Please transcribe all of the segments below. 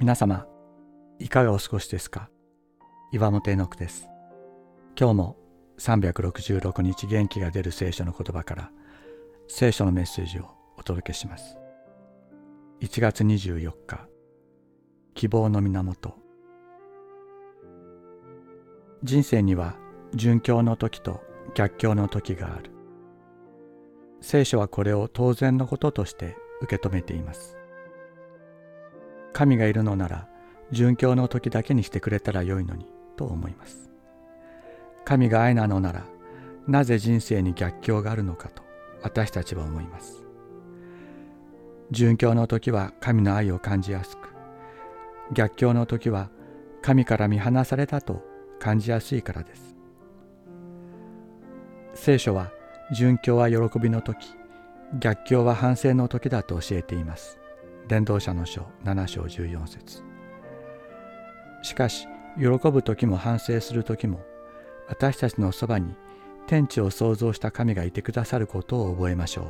皆様いかがお過ごしですか？岩本絵の句です。今日も366日元気が出る聖書の言葉から聖書のメッセージをお届けします。1月24日希望の源。人生には順境の時と逆境の時がある。聖書はこれを当然のこととして受け止めています。神がいるのなら殉教の時だけにしてくれたらよいのにと思います。神が愛なのならなぜ人生に逆境があるのかと私たちは思います。殉教の時は神の愛を感じやすく逆境の時は神から見放されたと感じやすいからです。聖書は殉教は喜びの時逆境は反省の時だと教えています。伝道者の書7章14節。しかし喜ぶ時も反省する時も私たちのそばに天地を創造した神がいてくださることを覚えましょう。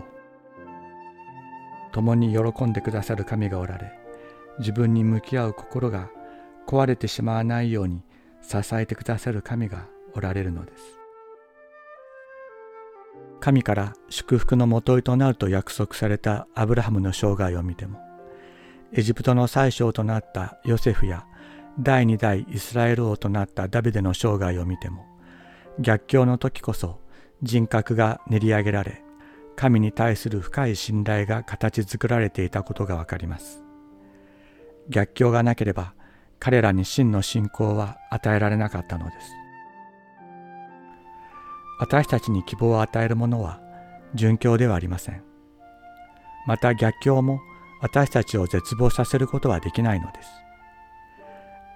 共に喜んでくださる神がおられ自分に向き合う心が壊れてしまわないように支えてくださる神がおられるのです。神から祝福のもといとなると約束されたアブラハムの生涯を見てもエジプトの宰相となったヨセフや第二代イスラエル王となったダビデの生涯を見ても逆境の時こそ人格が練り上げられ神に対する深い信頼が形作られていたことがわかります。逆境がなければ彼らに真の信仰は与えられなかったのです。私たちに希望を与えるものは殉教ではありません。また逆境も私たちを絶望させることはできないのです。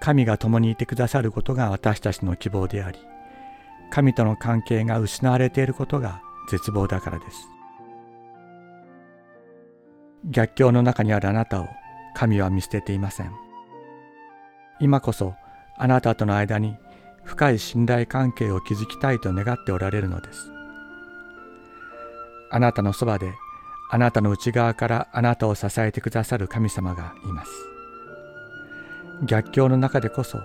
神が共にいてくださることが私たちの希望であり、神との関係が失われていることが絶望だからです。逆境の中にあるあなたを神は見捨てていません。今こそあなたとの間に深い信頼関係を築きたいと願っておられるのです。あなたのそばであなたの内側からあなたを支えてくださる神様がいます。逆境の中でこそ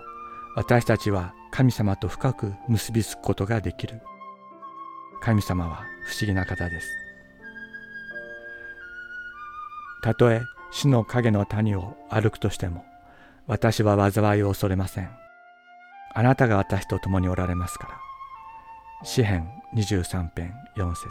私たちは神様と深く結びつくことができる。神様は不思議な方です。たとえ死の影の谷を歩くとしても私は災いを恐れません。あなたが私と共におられますから。詩編23編4節